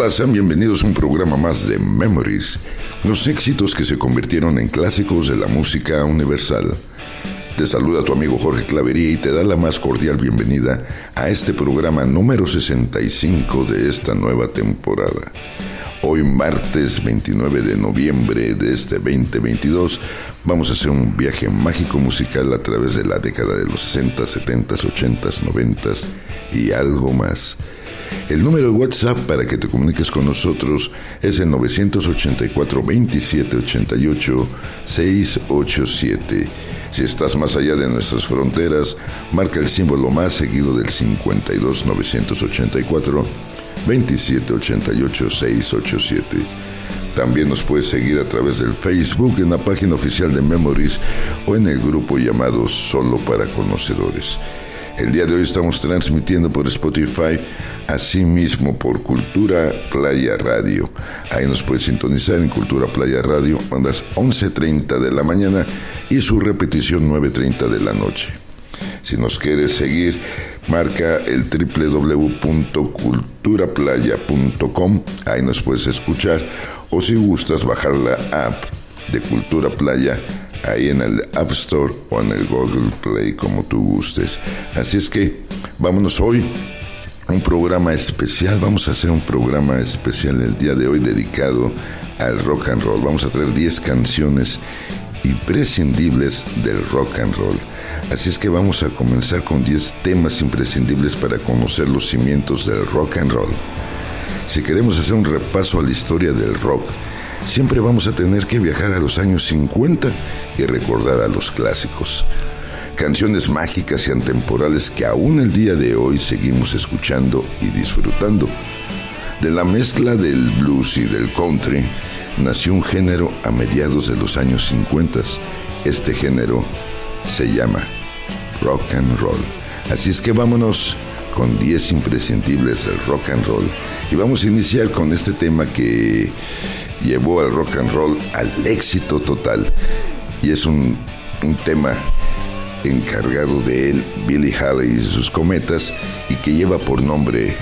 Hola, sean bienvenidos a un programa más de Memories, los éxitos que se convirtieron en clásicos de la música universal. Te saluda tu amigo Jorge Clavería y te da la más cordial bienvenida a este programa número 65 de esta nueva temporada. Hoy martes 29 de noviembre de este 2022 vamos a hacer un viaje mágico musical a través de la década de los 60, 70, 80, 90 y algo más. El número de WhatsApp para que te comuniques con nosotros es el 984 27 88 687. Si estás más allá de nuestras fronteras, marca el símbolo más seguido del 52 984 2788 687. También nos puedes seguir a través del Facebook en la página oficial de Memories o en el grupo llamado Solo para Conocedores. El día de hoy estamos transmitiendo por Spotify, asimismo por Cultura Playa Radio. Ahí nos puedes sintonizar en Cultura Playa Radio a las 11.30 de la mañana y su repetición 9.30 de la noche. Si nos quieres seguir, marca el www.culturaplaya.com, ahí nos puedes escuchar, o si gustas bajar la app de Cultura Playa, ahí en el App Store o en el Google Play, como tú gustes. Así es que vámonos hoy un programa especial. Vamos a hacer un programa especial el día de hoy dedicado al rock and roll. Vamos a traer 10 canciones imprescindibles del rock and roll. Así es que vamos a comenzar con 10 temas imprescindibles para conocer los cimientos del rock and roll. Si queremos hacer un repaso a la historia del rock, siempre vamos a tener que viajar a los años 50 y recordar a los clásicos. Canciones mágicas y antemporales que aún el día de hoy seguimos escuchando y disfrutando. De la mezcla del blues y del country, nació un género a mediados de los años 50. Este género se llama rock and roll. Así es que vámonos con 10 imprescindibles del rock and roll. Y vamos a iniciar con este tema que llevó al rock and roll al éxito total. Y es un, un tema encargado de él, Billy Haley y sus cometas, y que lleva por nombre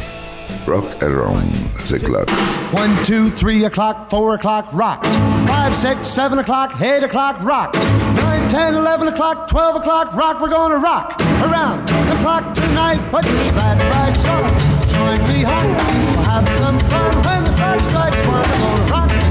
Rock Around the Clock. One, two, three o'clock, four o'clock, rock. Five, six, seven o'clock, eight o'clock, rock. Nine, ten, eleven o'clock, twelve o'clock, rock. We're gonna rock around the clock tonight. Put your glad rags on. Join me home. We'll have some fun when the clock strikes one. We're gonna rock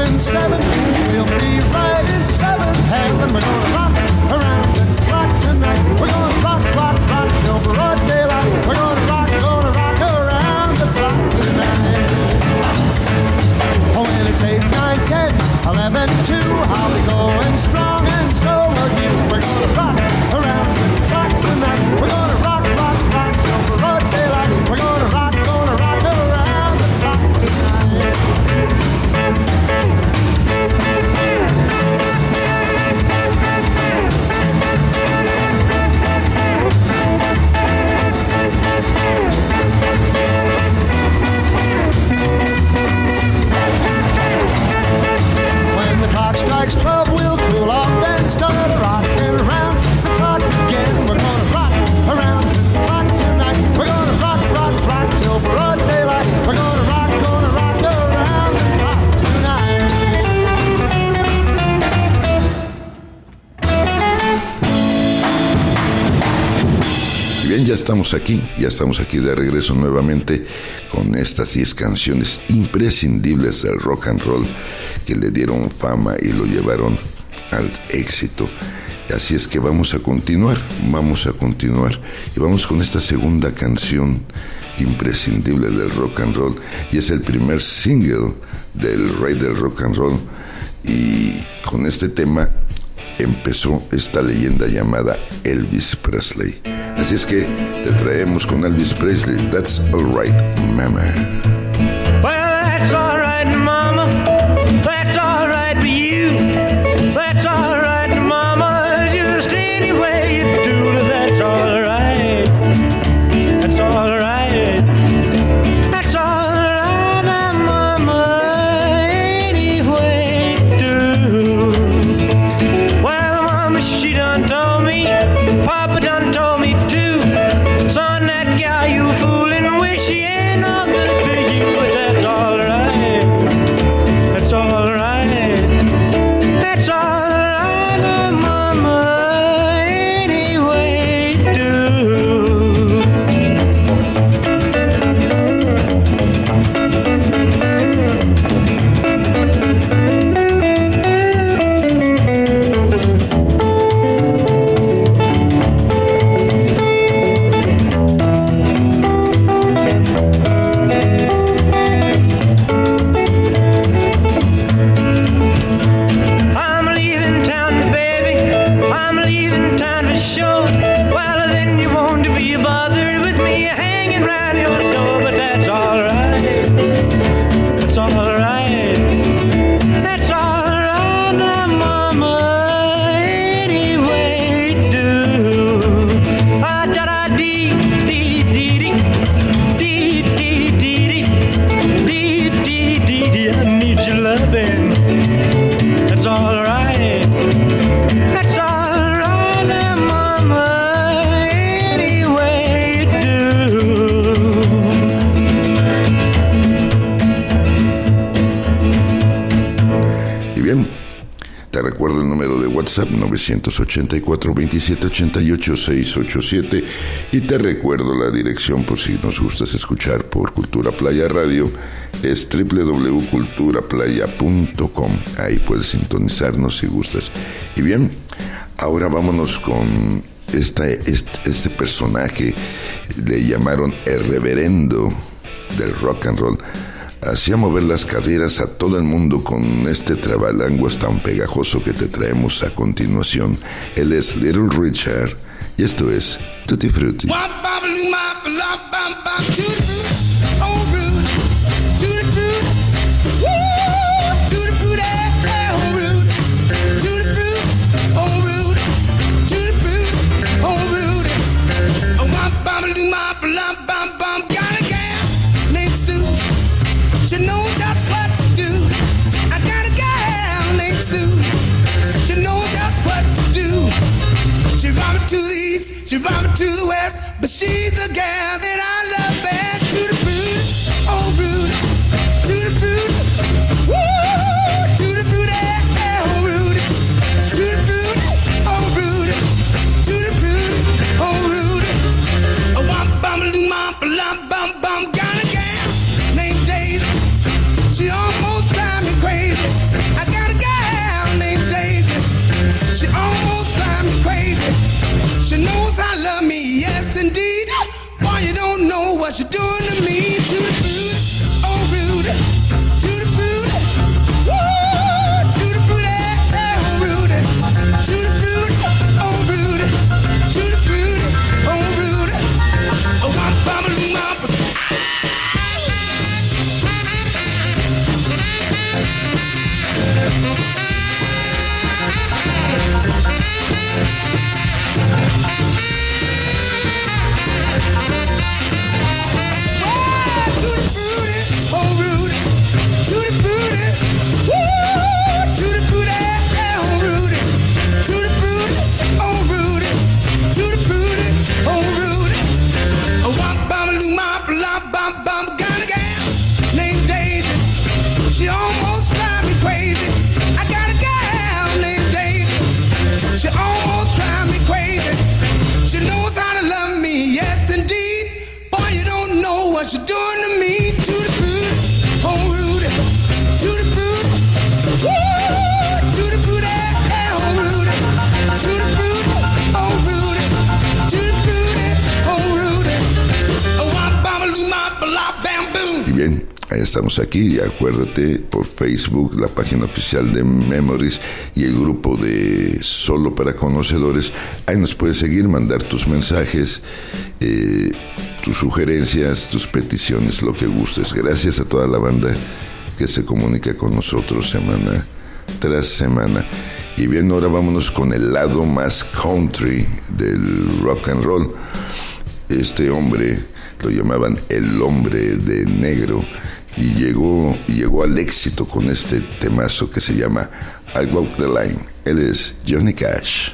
and seven, we'll be right in seventh heaven. We're ya estamos aquí, ya estamos aquí de regreso nuevamente con estas 10 canciones imprescindibles del rock and roll que le dieron fama y lo llevaron al éxito. Así es que vamos a continuar, vamos a continuar y vamos con esta segunda canción imprescindible del rock and roll y es el primer single del rey del rock and roll. Y con este tema empezó esta leyenda llamada Elvis Presley. Así es que te traemos con Elvis Presley. That's alright, mama. WhatsApp 984 2788 687 y te recuerdo la dirección por si nos gustas escuchar por Cultura Playa Radio es www.culturaplaya.com ahí puedes sintonizarnos si gustas. Y bien ahora vámonos con esta, este, este personaje le llamaron el reverendo del rock and roll hacía mover las caderas a todo el mundo con este trabalanguas tan pegajoso que te traemos a continuación. Él es Little Richard y esto es Tutti Frutti. She brought me to the west, but she's the gal that I love best. To the fruit, oh rude, to the fruit, what she's doing to me. To the food, oh rude. Estamos aquí y acuérdate por Facebook, la página oficial de Memories y el grupo de Solo para Conocedores. Ahí nos puedes seguir, mandar tus mensajes, eh, tus sugerencias, tus peticiones, lo que gustes. Gracias a toda la banda que se comunica con nosotros semana tras semana. Y bien, ahora vámonos con el lado más country del rock and roll. Este hombre lo llamaban el hombre de negro y llegó, llegó al éxito con este temazo que se llama I Walk the Line. Él es Johnny Cash.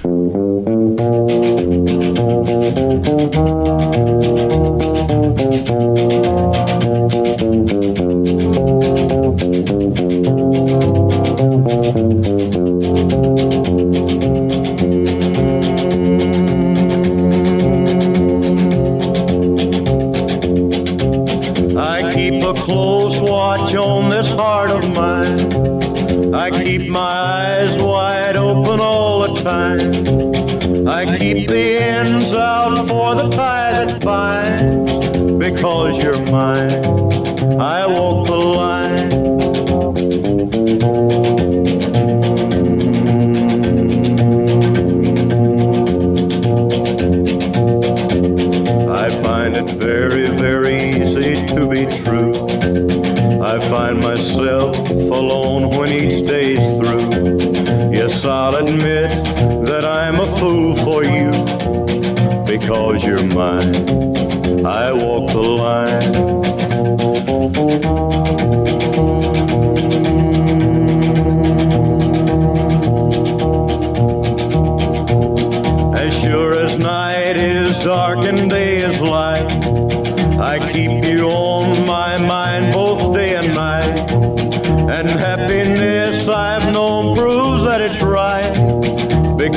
close watch on this heart of mine. I keep my eyes wide open all the time. I keep the ends out for the tie that binds. Because you're mine, I walk the line. I find it very myself alone when each day's through. Yes, I'll admit that I'm a fool for you because you're mine. I walk the line.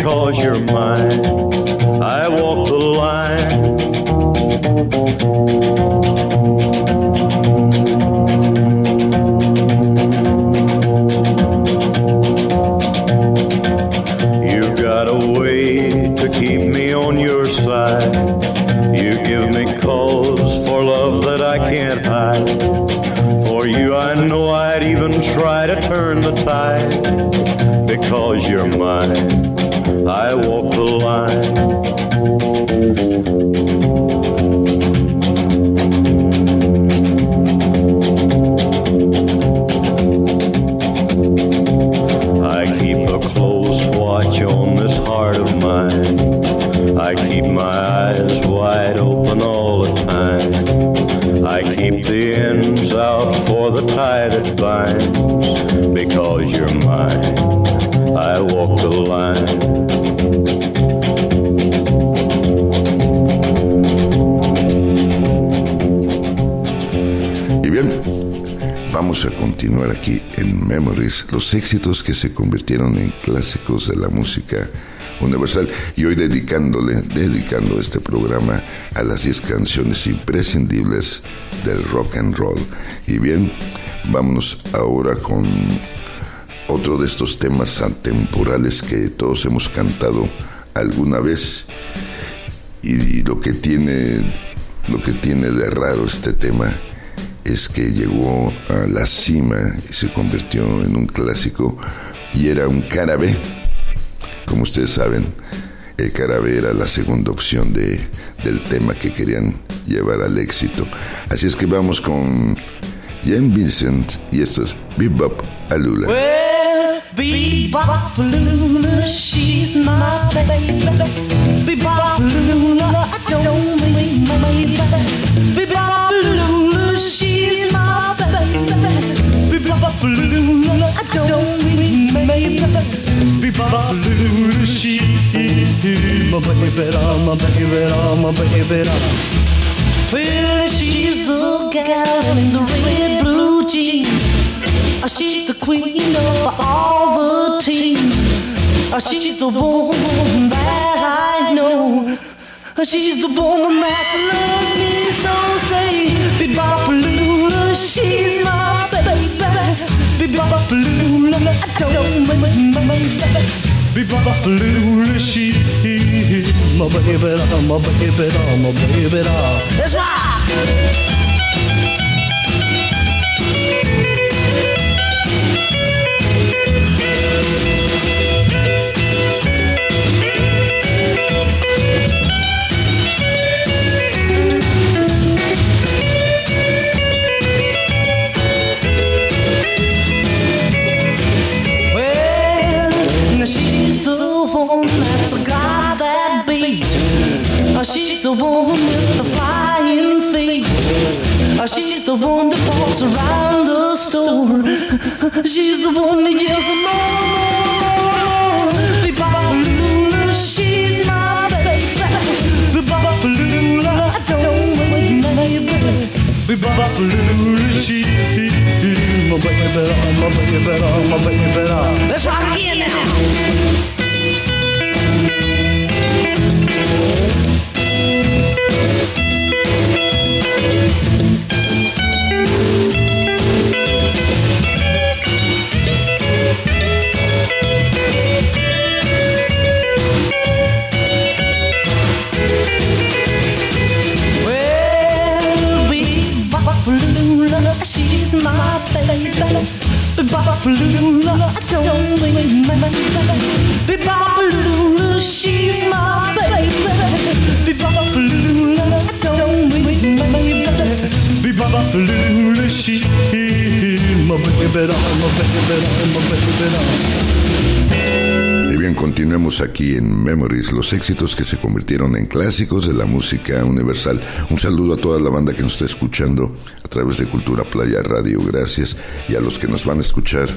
because you're mine. I walk the line. You've got a way to keep me on your side. You give me cause for love that I can't hide. For you, I know I'd even try to turn the tide because you're mine. I walk the line. Los éxitos que se convirtieron en clásicos de la música universal y hoy dedicándole, dedicando este programa a las 10 canciones imprescindibles del rock and roll. Y bien, vámonos ahora con otro de estos temas atemporales que todos hemos cantado alguna vez y, lo que tiene lo que tiene de raro este tema es que llegó a la cima y se convirtió en un clásico y era un carabe. Como ustedes saben, el carabe era la segunda opción de, del tema que querían llevar al éxito. Así es que vamos con Jen Vincent y esto es Bebop Alula. Well, she's my baby. Don't my baby. Bebop baby, my baby, my baby. Well, she's the gal in the red blue jeans. Ah, she's the queen of all the teams. Ah, she's the woman that I know. Ah, she's the woman that loves me so. Say, Bebopalula, she's my baby. Bebopalula, I don't mind my baby. Bebopalula, she my baby, my baby, my baby. That's. She's the one that walks around the store. She's the one that yells more. Be she's my baby. Be I don't wait, baby. Be she my baby, my baby, my baby. Let's rock again now. Papalula, I don't think my baby she's my baby. Be I don't think my baby. Be she's my baby. I'm a baby, I'm a baby, I'm a baby. Continuemos aquí en Memories, los éxitos que se convirtieron en clásicos de la música universal. Un saludo a toda la banda que nos está escuchando a través de Cultura Playa Radio, gracias. Y a los que nos van a escuchar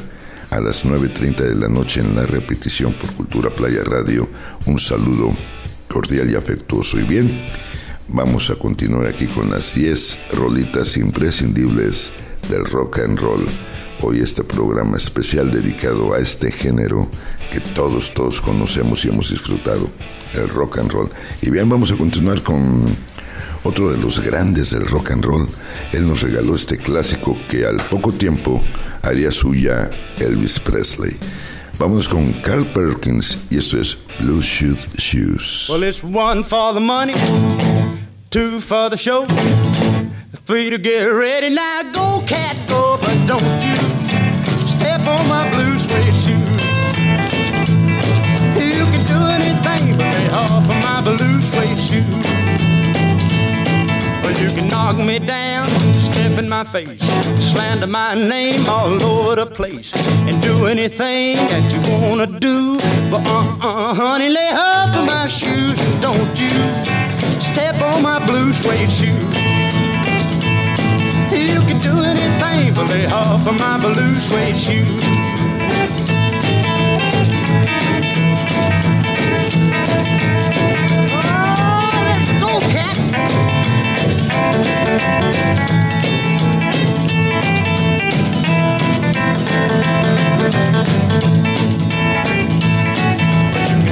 a las 9.30 de la noche en la repetición por Cultura Playa Radio, un saludo cordial y afectuoso. Y bien, vamos a continuar aquí con las 10 rolitas imprescindibles del rock and roll. Hoy este programa especial dedicado a este género que todos, todos conocemos y hemos disfrutado, el rock and roll. Y bien, vamos a continuar con otro de los grandes del rock and roll. Él nos regaló este clásico que al poco tiempo haría suya Elvis Presley. Vamos con Carl Perkins y esto es Blue Shoes Shoes. Well, it's one for the money, two for the show, three to get ready. Now go, cat, go, but don't you on my blue suede shoes. You can do anything but lay off of my blue suede shoes. Well, you can knock me down, step in my face, slander my name all over the place, and do anything that you wanna do. But uh-uh, honey, lay off of my shoes, don't you step on my blue suede shoes. Lay off of my blue suede shoes.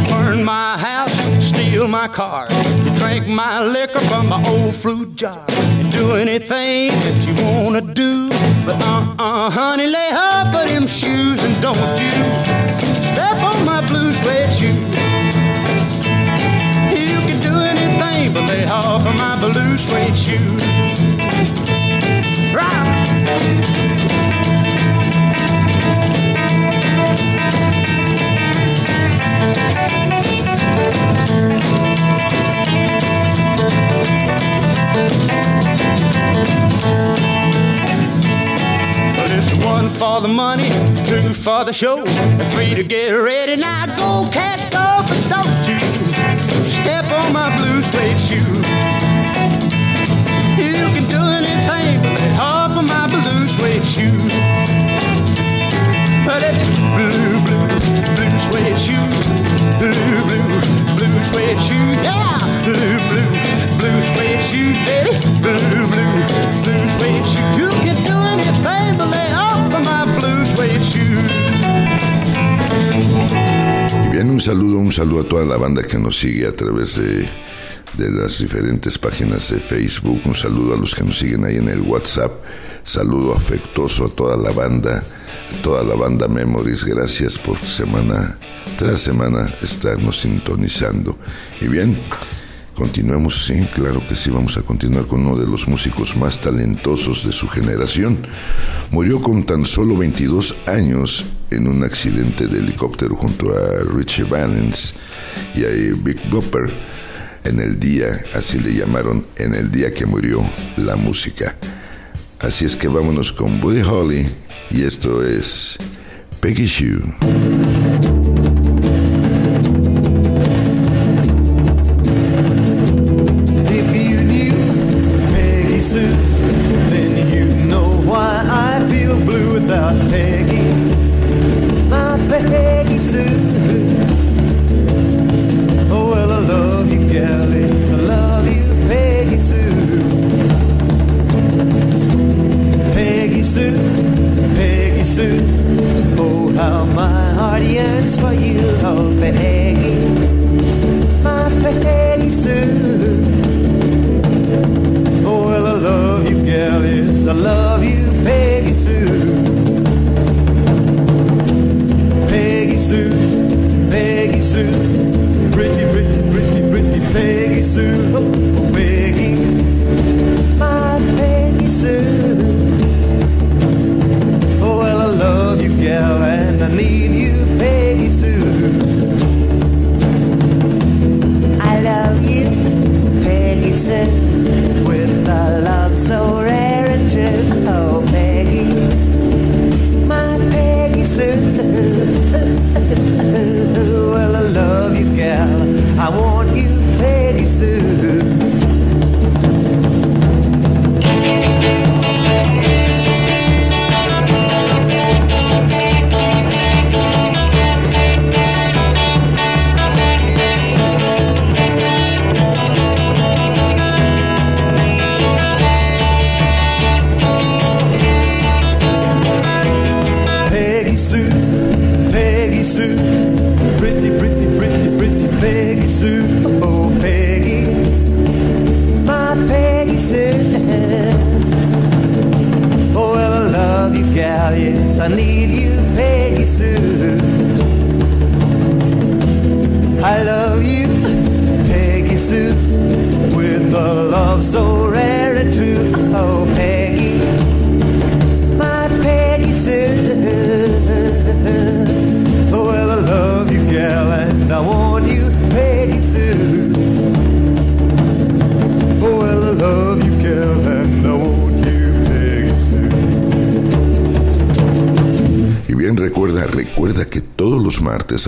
Burn my house, steal my car, you drink my liquor from my old fruit jar, and do anything that you wanna do. But uh-uh, honey, lay off of them shoes and don't you step on my blue suede shoes. You can do anything but lay off of my blue suede shoes. One for the money, two for the show, three to get ready. Now go, cat, go, but don't you step on my blue suede shoe. You can do anything but let off of my blue suede shoe. But it's blue, blue, blue suede shoe. Blue, blue, blue suede shoe. Yeah, blue, blue, blue suede shoe, baby. Blue, blue, blue bien, un saludo, un saludo a toda la banda que nos sigue a través de, de las diferentes páginas de Facebook. Un saludo a los que nos siguen ahí en el WhatsApp. Saludo afectuoso a toda la banda, a toda la banda Memories. Gracias por semana tras semana estarnos sintonizando. Y bien, continuemos, sí, claro que sí, vamos a continuar con uno de los músicos más talentosos de su generación. Murió con tan solo 22 años en un accidente de helicóptero junto a Richie Valens y a Big Bopper en el día, así le llamaron, en el día que murió la música. Así es que vámonos con Buddy Holly y esto es Peggy Shoe.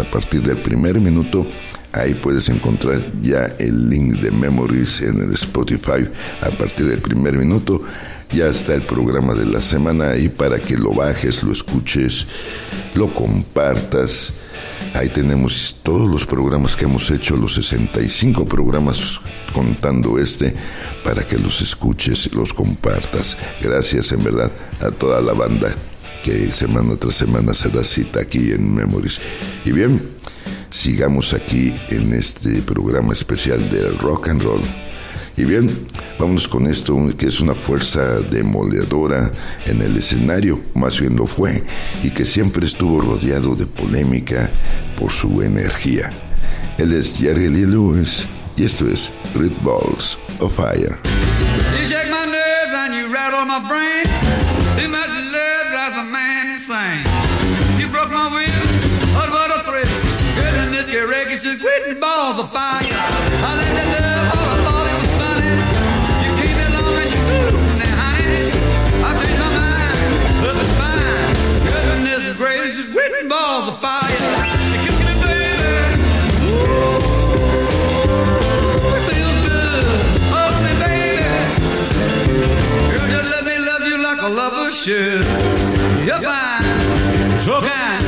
A partir del primer minuto ahí puedes encontrar ya el link de Memories en el Spotify a partir del primer minuto. Ya está el programa de la semana ahí para que lo bajes, lo escuches, lo compartas. Ahí tenemos todos los programas que hemos hecho, los 65 programas contando este, para que los escuches, los compartas. Gracias en verdad a toda la banda que semana tras semana se da cita aquí en Memories. Y bien, sigamos aquí en este programa especial del rock and roll. Y bien, vámonos con esto, que es una fuerza demoledora en el escenario, más bien lo fue, y que siempre estuvo rodeado de polémica por su energía. Él es Jerry Lee Lewis, y esto es Red Balls of Fire. You shake my nerves and you rattle my. A. You broke my will, but what a thrill. Goodness, your wreckage just quitting balls of fire. I let that love, oh, I thought it was funny. You came along and you moved me, honey. I changed my mind, but it's fine. Goodness gracious, quitting balls of fire. Just love a should. You're fine, jogar.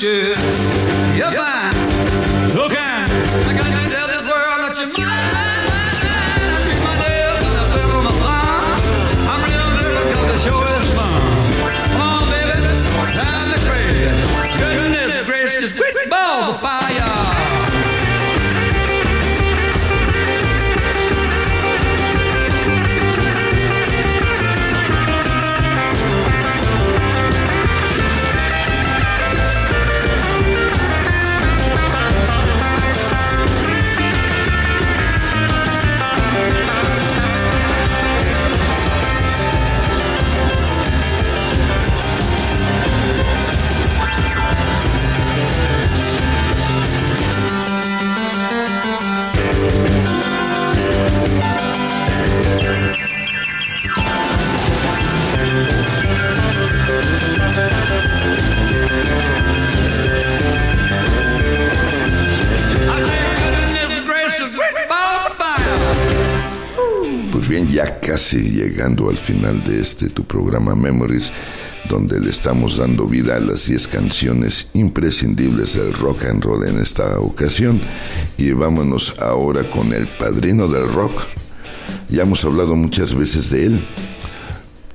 Should. Casi llegando al final de este tu programa Memories, donde le estamos dando vida a las 10 canciones imprescindibles del rock and roll en esta ocasión. Y vámonos ahora con el padrino del rock. Ya hemos hablado muchas veces de él.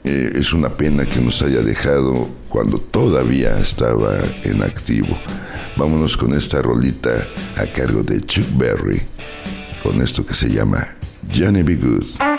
Eh, es una pena que nos haya dejado cuando todavía estaba en activo. Vámonos con esta rolita a cargo de Chuck Berry, con esto que se llama Johnny B. Good.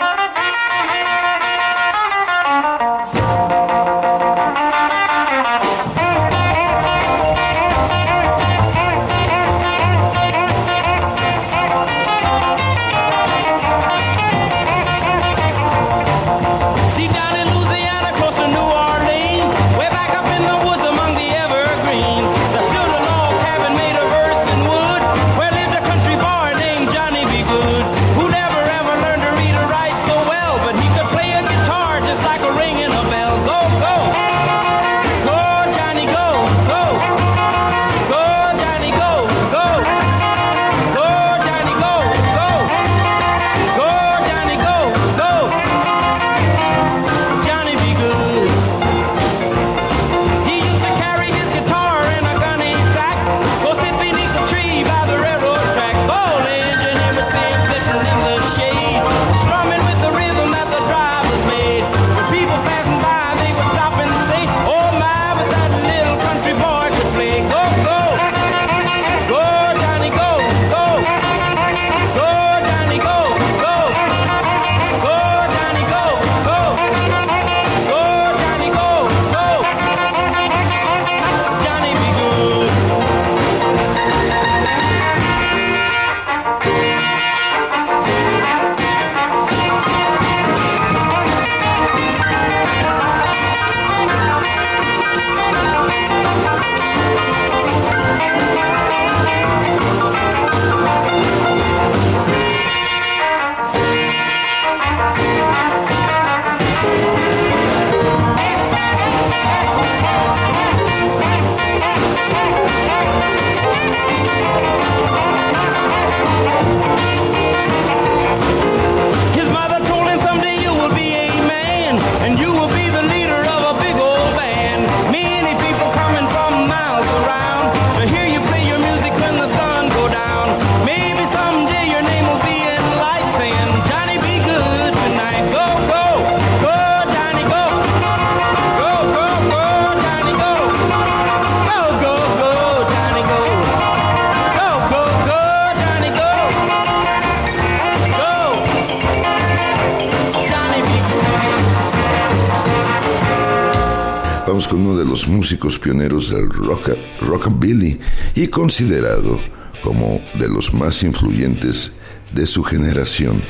Músicos pioneros del rock, rockabilly y considerado como de los más influyentes de su generación.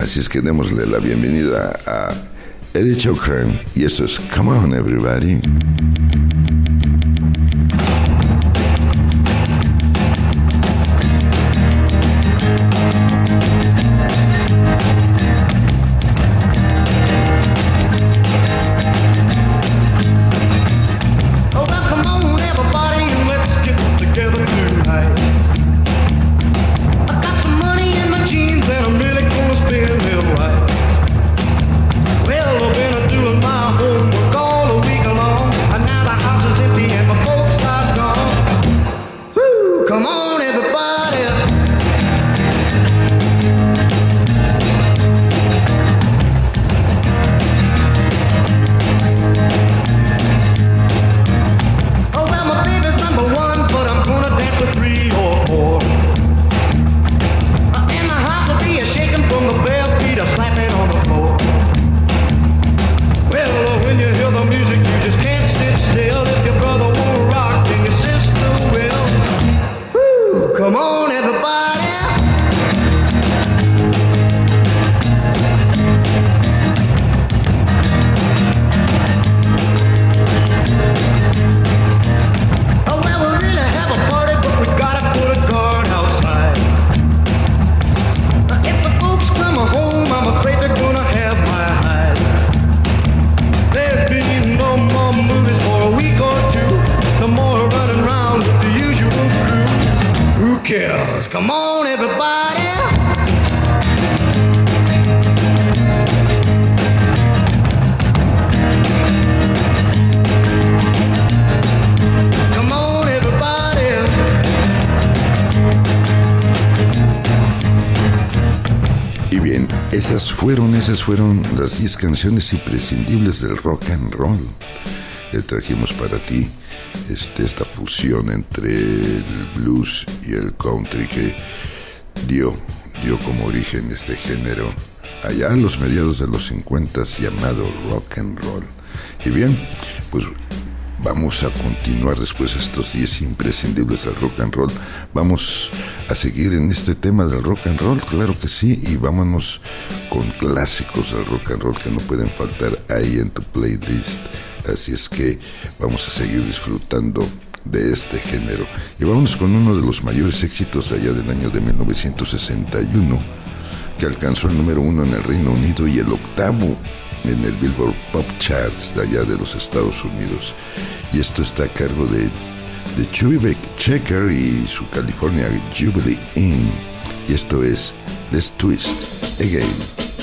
Así es que démosle la bienvenida a Eddie Chokran y esto es. Come on, everybody. 10 canciones imprescindibles del rock and roll. Le trajimos para ti este, esta fusión entre el blues y el country que dio, dio como origen este género allá en los mediados de los 50 llamado rock and roll. Y bien, pues vamos a continuar después de estos 10 imprescindibles del rock and roll. Vamos a seguir en este tema del rock and roll, claro que sí, y vámonos con clásicos del rock and roll que no pueden faltar ahí en tu playlist. Así es que vamos a seguir disfrutando de este género. Y vámonos con uno de los mayores éxitos allá del año de 1961, que alcanzó el número uno en el Reino Unido y el octavo en el Billboard Pop Charts de allá de los Estados Unidos. Y esto está a cargo de, de Chubby Checker y su California Jubilee Inn. Y esto es Let's Twist Again.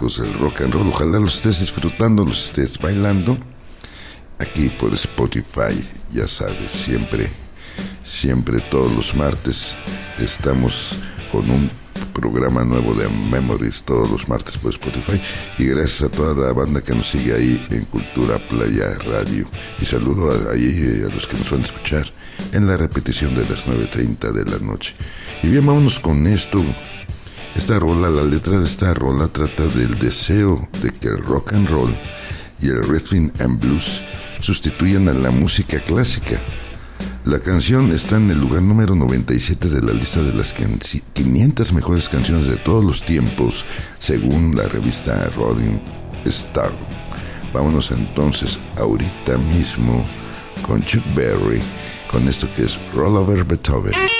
Clásicos del rock and roll. Ojalá los estés disfrutando, los estés bailando. Aquí por Spotify, ya sabes, siempre, siempre todos los martes estamos con un programa nuevo de Memories todos los martes por Spotify y gracias a toda la banda que nos sigue ahí en Cultura Playa Radio y saludo a, ahí a los que nos van a escuchar en la repetición de las 9.30 de la noche. Y bien, vámonos con esto esta rola, la letra de esta rola trata del deseo de que el rock and roll y el rhythm and blues sustituyan a la música clásica. La canción está en el lugar número 97 de la lista de las 500 mejores canciones de todos los tiempos, según la revista Rolling Stone. Vámonos entonces ahorita mismo con Chuck Berry, con esto que es Roll Over Beethoven.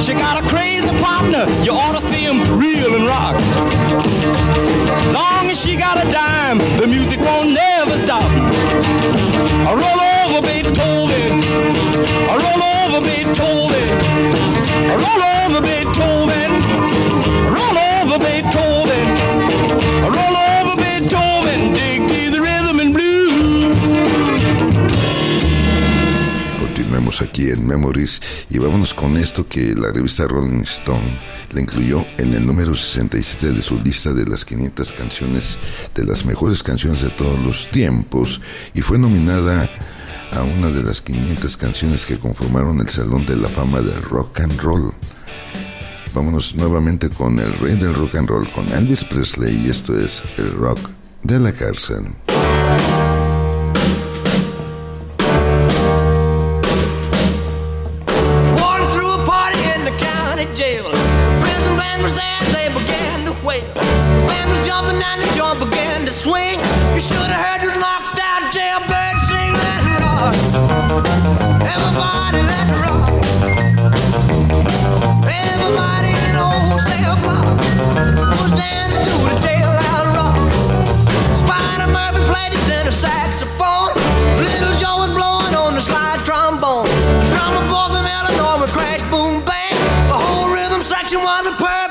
She got a crazy partner, you ought to see him reel and rock. Long as she got a dime, the music won't never stop. I roll over Beethoven. I roll over Beethoven. I roll over Beethoven. I roll over Beethoven. I roll over Aquí en Memories y vámonos con esto que la revista Rolling Stone la incluyó en el número 67 de su lista de las 500 canciones de las mejores canciones de todos los tiempos y fue nominada a una de las 500 canciones que conformaron el Salón de la Fama del Rock and Roll. Vámonos nuevamente con el rey del rock and roll, con Elvis Presley y esto es el rock de la cárcel. you wanna play?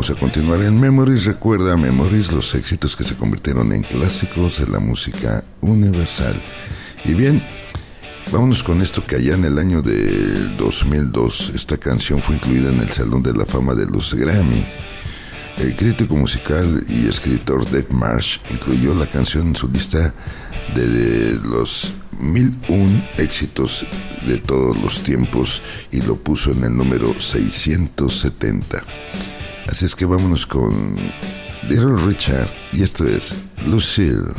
Vamos a continuar en Memories. Recuerda Memories, los éxitos que se convirtieron en clásicos de la música universal. Y bien, vámonos con esto que allá en el año del 2002, esta canción fue incluida en el Salón de la Fama de los Grammy. El crítico musical y escritor Dave Marsh incluyó la canción en su lista de, los 1001 éxitos de todos los tiempos y lo puso en el número 670. Así es que vámonos con Little Richard y esto es Lucille.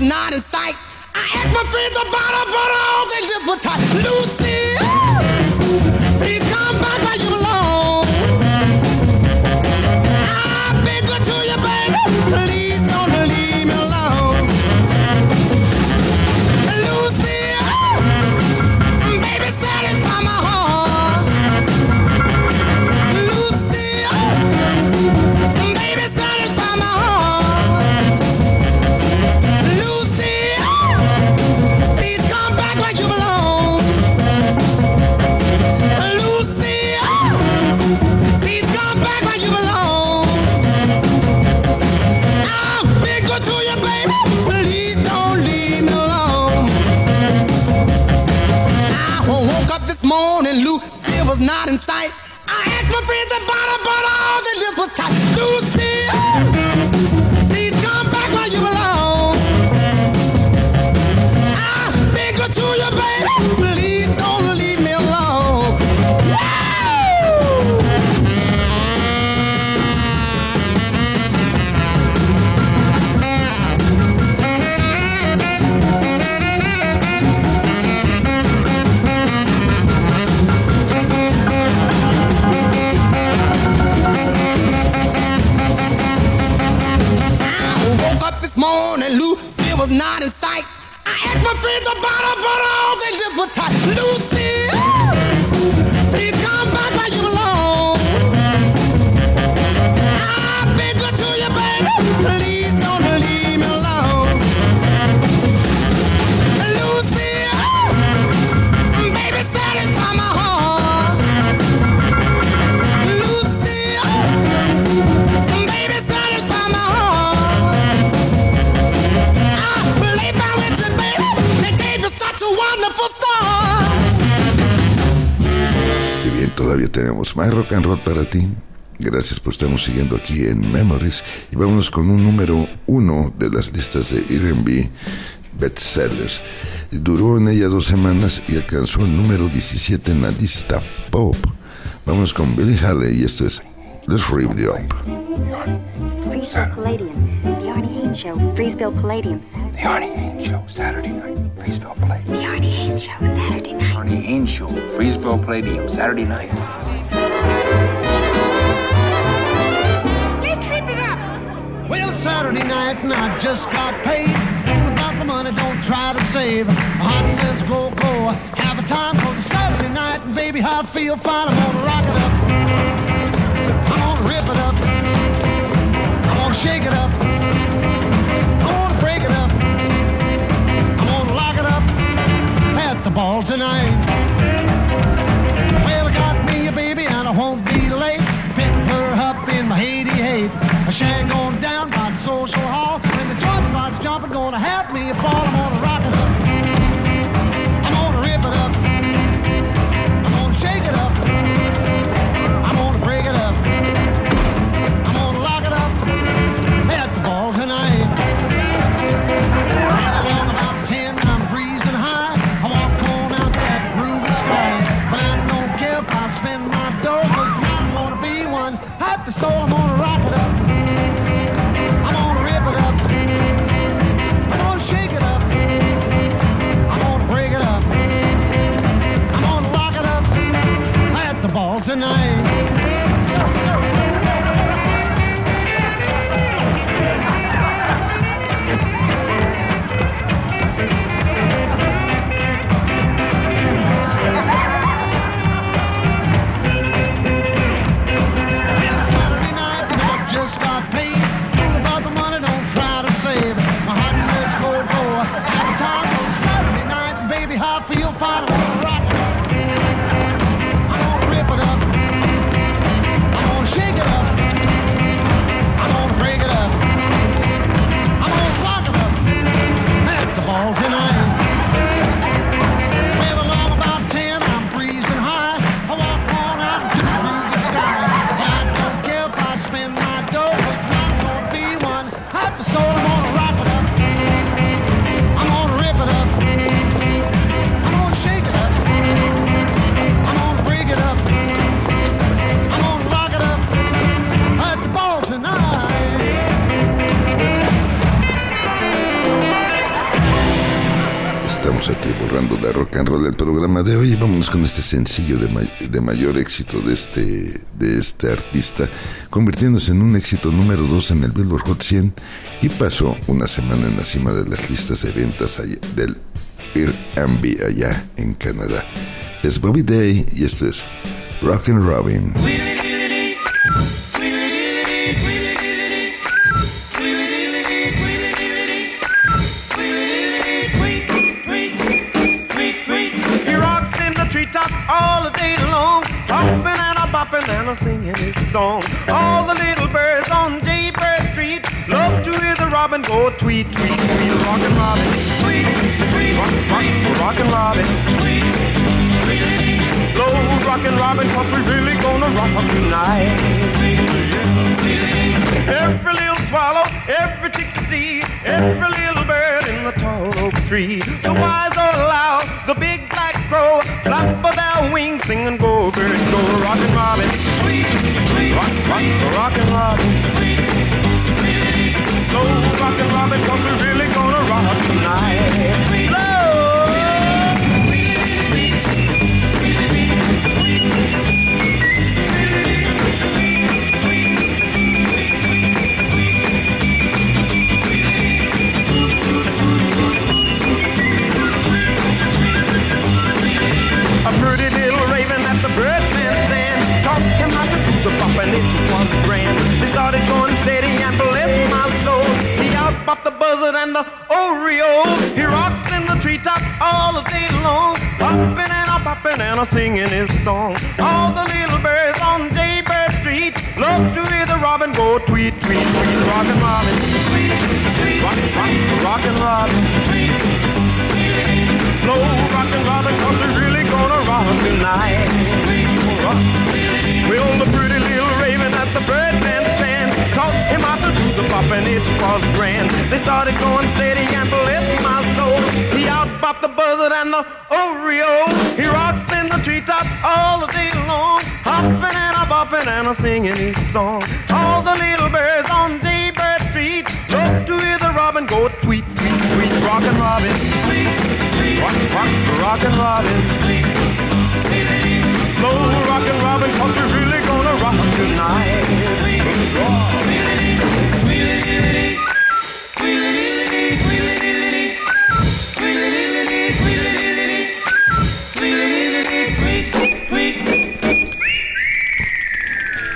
Was not in sight. I asked my friends about her, but all they lips were tight. Lucy, the bottom, but I don't think was tight. Lucy. Más rock and roll para ti. Gracias por estarnos siguiendo aquí en Memories. Y vámonos con un número uno de las listas de R&B bestsellers. Duró en ella dos semanas y alcanzó el número 17 en la lista pop. Vamos con Billy Haley y esto es Let's Rip It Up. Freesville Palladium. The Arnie Haynes Show. Freesville Palladium. The Arnie Haynes Show, Saturday night, Freesville Palladium. The Arnie Haynes Show. Saturday night. Arnie Haynes Show, Freesville Palladium, Saturday night. Well, Saturday night and I just got paid. All about the money, don't try to save. My heart says go, go. Have a time for the Saturday night. And baby, I feel fine. I'm gonna rock it up. I'm gonna rip it up. I'm gonna shake it up. I'm gonna break it up. I'm gonna lock it up at the ball tonight. A shag going down by the social hall. When the joint starts jumping, gonna have me a ball. Sencillo de, de mayor éxito de este, de este artista, convirtiéndose en un éxito número 2 en el Billboard Hot 100 y pasó una semana en la cima de las listas de ventas del Airbnb allá en Canadá. Es Bobby Day y esto es Rock and Robin. Bopping and a singing his song. All the little birds on Jaybird Street love to hear the robin go tweet, tweet, tweet. Rockin' Robin, tweet, tweet, rock, rock, rockin' Robin, tweet, tweet. Slow rockin' Robin, cause we really gonna rock 'em tonight. Every little swallow, every chickadee, every little bird in the tall oak tree. The wise old owl, the big black crow, flap their wings, sing and go, bird, go, rockin' robin. Rock, rock, rockin' robin. Slow rockin' robin, cause we're really gonna rock tonight. The bop it was grand. They started going steady and bless my soul. He out popped the buzzard and the Oreo He rocks in the treetop all day long. Hopping and a popping and a singing his song. All the little birds on Jaybird Street Love to hear the robin go tweet, tweet, tweet. Rockin' Robin, tweet, tweet. Rock, rock, rockin' Robin, tweet, Slow rockin' robin, cause we're really gonna rock tonight. Rock. Well, the pretty little raven at the birdman stand taught him how to do the pop and it was grand. They started going steady and bless my soul. He outbopped the buzzard and the Oreo. He rocks in the treetop all the day long, hopping and a bopping and a singing his song. All the little birds on Jaybird Street love to hear the robin go tweet, tweet, tweet, rockin' robin. Rock, rock, rockin' robin.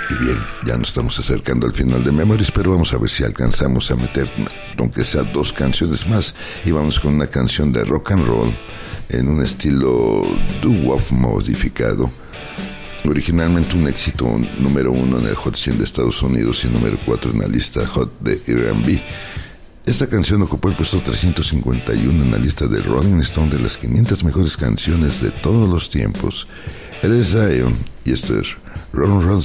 Y bien, ya nos estamos acercando al final de Memories, pero vamos a ver si alcanzamos a meter, aunque sea dos canciones más, y vamos con una canción de rock and roll en un estilo doo-wop modificado. Originalmente un éxito número uno en el Hot 100 de Estados Unidos y número 4 en la lista Hot de R&B. Esta canción ocupó el puesto 351 en la lista de Rolling Stone de las 500 mejores canciones de todos los tiempos. Él es y esto es Run Run.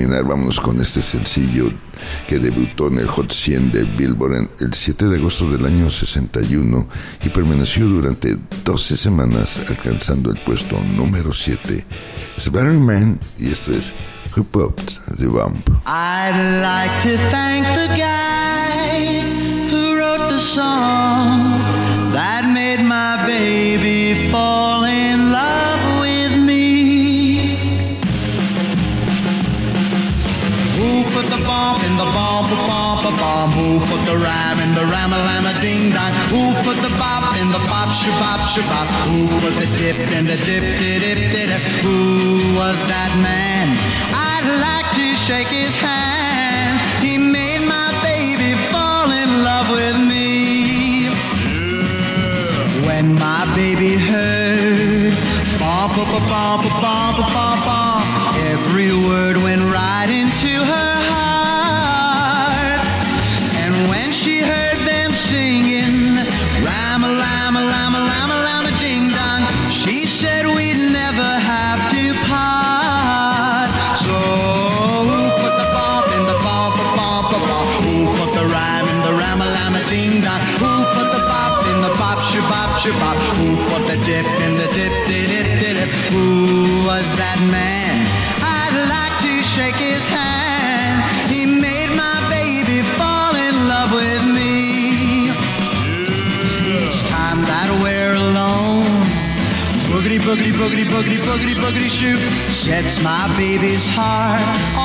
Terminar, vamos con este sencillo que debutó en el Hot 100 de Billboard el 7 de agosto del año 61 y permaneció durante 12 semanas alcanzando el puesto número 7. Es Barry Man y esto es Who Popped the Bump. I'd like to thank the guy who wrote the song in the bump, a bump. Who put the rhyme in the ram a lam a ding dong? Who put the bop in the pop shabop shabop? Who put the dip in the dip dip dip dip? Who was that man? I'd like to shake his hand. He made my baby fall in love with me. yeah. When my baby heard bump, bump, bump, bump, bump, bump, every word went right into her heart. When she heard boogity, boogity, boogity, boogity, boogity, shoot sets my baby's heart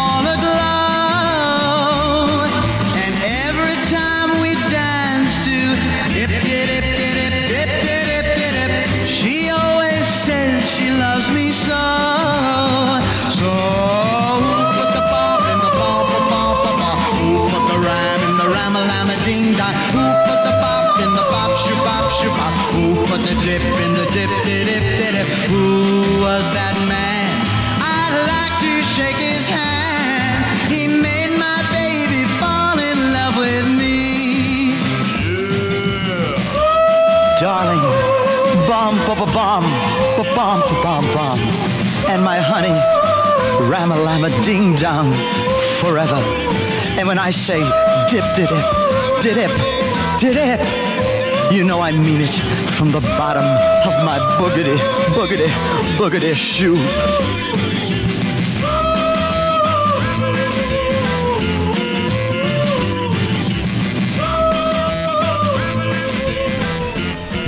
bum, bum, bum. And my honey, rama lama ding dong, forever. And when I say dip, dip, dip, dip, dip, you know I mean it from the bottom of my boogity, boogity, boogity shoe.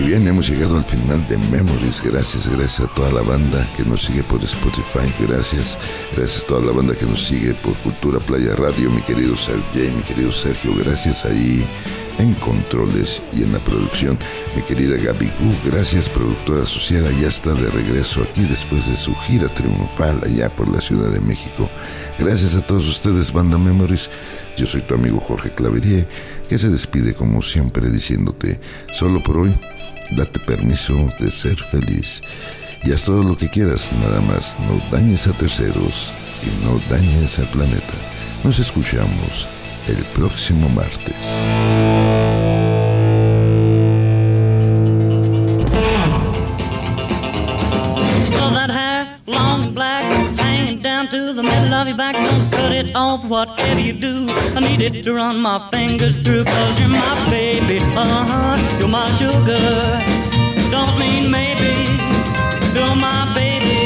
Bien, hemos llegado al final de Memories. Gracias, gracias a toda la banda que nos sigue por Spotify. Gracias, gracias a toda la banda que nos sigue por Cultura Playa Radio. Mi querido Sergey, mi querido Sergio, gracias ahí en controles y en la producción. Mi querida Gaby Gu, gracias, productora asociada. Ya está de regreso aquí después de su gira triunfal allá por la Ciudad de México. Gracias a todos ustedes, Banda Memories. Yo soy tu amigo Jorge Claverie, que se despide como siempre diciéndote, solo por hoy, date permiso de ser feliz. Y haz todo lo que quieras, nada más. No dañes a terceros y no dañes al planeta. Nos escuchamos el próximo martes. It off, whatever you do. I need it to run my fingers through, cause you're my baby. Uh huh, you're my sugar. Don't mean maybe, you're my baby.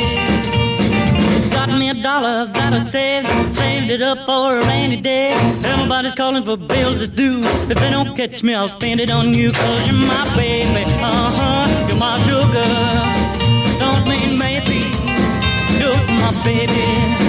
Got me a dollar that I saved, saved it up for a rainy day. Everybody's calling for bills that's due. If they don't catch me, I'll spend it on you, cause you're my baby. Uh huh, you're my sugar. Don't mean maybe, you're my baby.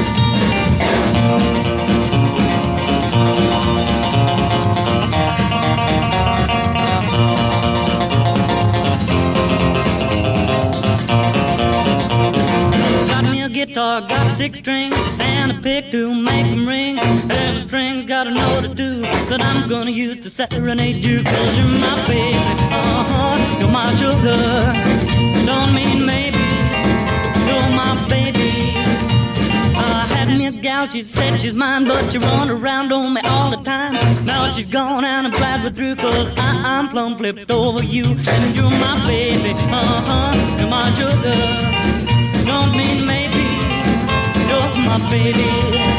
Guitar, got six strings, and a pick to make them ring. Every string's got a note to do that I'm gonna use to serenade you. Cause you're my baby, uh huh, you're my sugar. Don't mean maybe, you're my baby. I had me a gal, she said she's mine, but she run around on me all the time. Now she's gone and I'm glad we're through, cause I, I'm plumb flipped over you. And you're my baby, uh huh, you're my sugar. Don't mean maybe, my baby